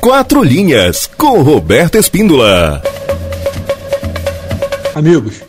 Quatro Linhas, com Roberto Espíndola. Amigos,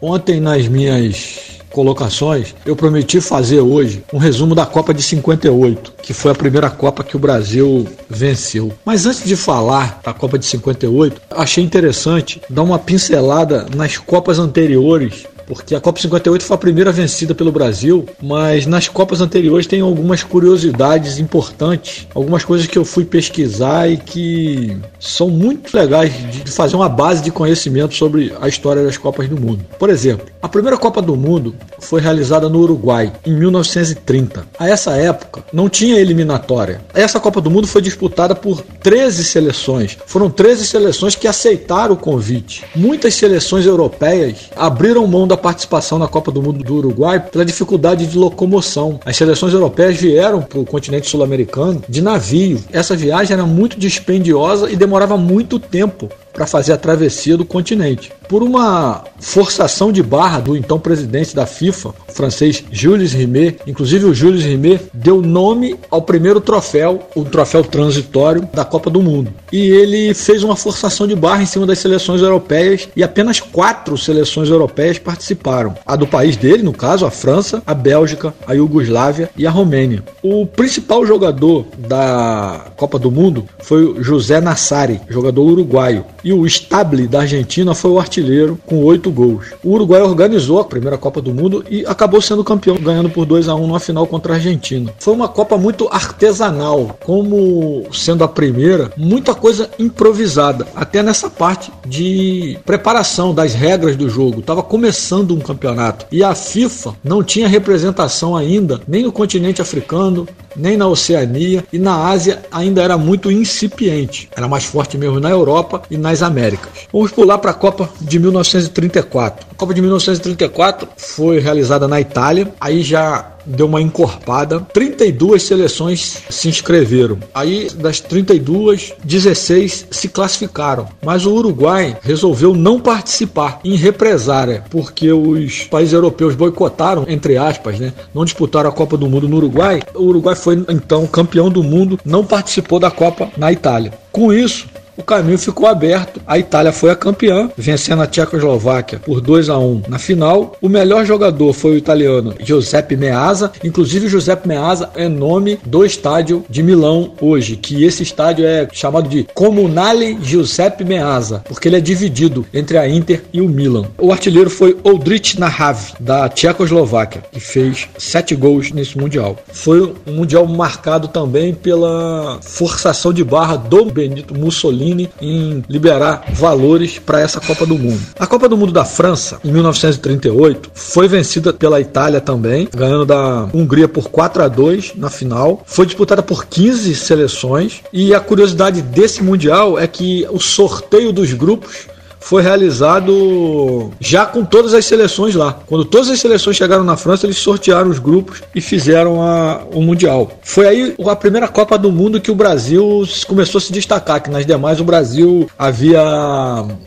ontem nas minhas colocações, eu prometi fazer hoje um resumo da Copa de 58, que foi a primeira Copa que o Brasil venceu. Mas antes de falar da Copa de 58, achei interessante dar uma pincelada nas Copas anteriores porque a Copa 58 foi a primeira vencida pelo Brasil, mas nas Copas anteriores tem algumas curiosidades importantes, algumas coisas que eu fui pesquisar e que são muito legais de fazer uma base de conhecimento sobre a história das Copas do Mundo. Por exemplo, a primeira Copa do Mundo foi realizada no Uruguai em 1930. A essa época não tinha eliminatória. Essa Copa do Mundo foi disputada por 13 seleções. Foram 13 seleções que aceitaram o convite. Muitas seleções europeias abriram mão da da participação na Copa do Mundo do Uruguai pela dificuldade de locomoção. As seleções europeias vieram para o continente sul-americano de navio. Essa viagem era muito dispendiosa e demorava muito tempo para fazer a travessia do continente. Por uma forçação de barra do então presidente da FIFA, o francês Jules Rimet, inclusive o Jules Rimet deu nome ao primeiro troféu, o troféu transitório da Copa do Mundo. E ele fez uma forçação de barra em cima das seleções europeias e apenas quatro seleções europeias participaram. A do país dele, no caso, a França, a Bélgica, a Iugoslávia e a Romênia. O principal jogador da Copa do Mundo foi o José Nassari, jogador uruguaio e o Stable da Argentina foi o artilheiro com oito gols. O Uruguai organizou a primeira Copa do Mundo e acabou sendo campeão, ganhando por 2 a 1 numa final contra a Argentina. Foi uma Copa muito artesanal, como sendo a primeira, muita coisa improvisada, até nessa parte de preparação das regras do jogo. Estava começando um campeonato e a FIFA não tinha representação ainda, nem no continente africano, nem na Oceania e na Ásia ainda era muito incipiente. Era mais forte mesmo na Europa e nas Américas. Vamos pular para a Copa de 1934. A Copa de 1934 foi realizada na Itália, aí já deu uma encorpada. 32 seleções se inscreveram. Aí, das 32, 16 se classificaram. Mas o Uruguai resolveu não participar em represária, porque os países europeus boicotaram, entre aspas, né? Não disputaram a Copa do Mundo no Uruguai. O Uruguai foi então campeão do mundo, não participou da Copa na Itália. Com isso, o caminho ficou aberto. A Itália foi a campeã, vencendo a Tchecoslováquia por 2 a 1 na final. O melhor jogador foi o italiano Giuseppe Meazza. Inclusive, Giuseppe Meazza é nome do estádio de Milão hoje, que esse estádio é chamado de Comunale Giuseppe Meazza, porque ele é dividido entre a Inter e o Milan. O artilheiro foi Oldrich Nahav, da Tchecoslováquia, que fez sete gols nesse Mundial. Foi um Mundial marcado também pela forçação de barra do Benito Mussolini Em liberar valores para essa Copa do Mundo. A Copa do Mundo da França, em 1938, foi vencida pela Itália também, ganhando da Hungria por 4 a 2 na final. Foi disputada por 15 seleções e a curiosidade desse mundial é que o sorteio dos grupos foi realizado já com todas as seleções lá. Quando todas as seleções chegaram na França, eles sortearam os grupos e fizeram a, o Mundial. Foi aí a primeira Copa do Mundo que o Brasil começou a se destacar, que nas demais o Brasil havia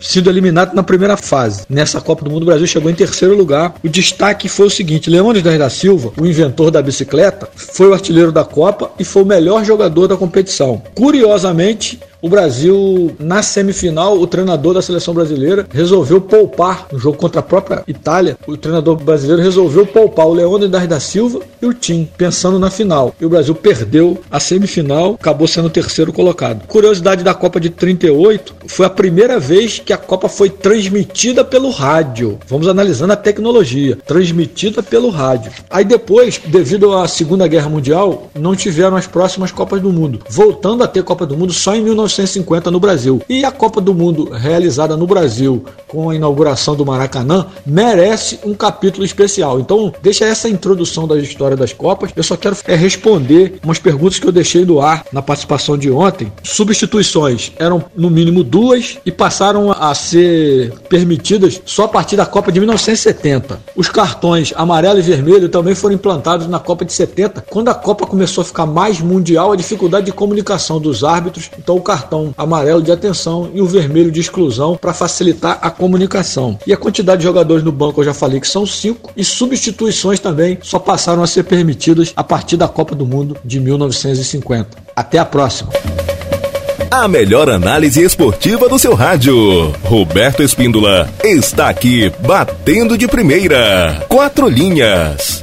sido eliminado na primeira fase. Nessa Copa do Mundo, o Brasil chegou em terceiro lugar. O destaque foi o seguinte: Leônidas da Silva, o inventor da bicicleta, foi o artilheiro da Copa e foi o melhor jogador da competição. Curiosamente, o Brasil, na semifinal, o treinador da seleção brasileira resolveu poupar no jogo contra a própria Itália. O treinador brasileiro resolveu poupar o Leônidas da Silva e o Tim, pensando na final. E o Brasil perdeu a semifinal, acabou sendo o terceiro colocado. Curiosidade da Copa de 38, foi a primeira vez que a Copa foi transmitida pelo rádio. Vamos analisando a tecnologia, transmitida pelo rádio. Aí depois, devido à Segunda Guerra Mundial, não tiveram as próximas Copas do Mundo, voltando a ter Copa do Mundo só em 19 1950 no Brasil. E a Copa do Mundo realizada no Brasil com a inauguração do Maracanã merece um capítulo especial. Então, deixa essa introdução da história das Copas. Eu só quero é, responder umas perguntas que eu deixei no ar na participação de ontem. Substituições eram no mínimo duas e passaram a ser permitidas só a partir da Copa de 1970. Os cartões amarelo e vermelho também foram implantados na Copa de 70, quando a Copa começou a ficar mais mundial, a dificuldade de comunicação dos árbitros. Então, o cartão amarelo de atenção e o vermelho de exclusão para facilitar a comunicação. E a quantidade de jogadores no banco eu já falei que são cinco e substituições também só passaram a ser permitidas a partir da Copa do Mundo de 1950. Até a próxima. A melhor análise esportiva do seu rádio. Roberto Espíndola está aqui batendo de primeira. Quatro linhas.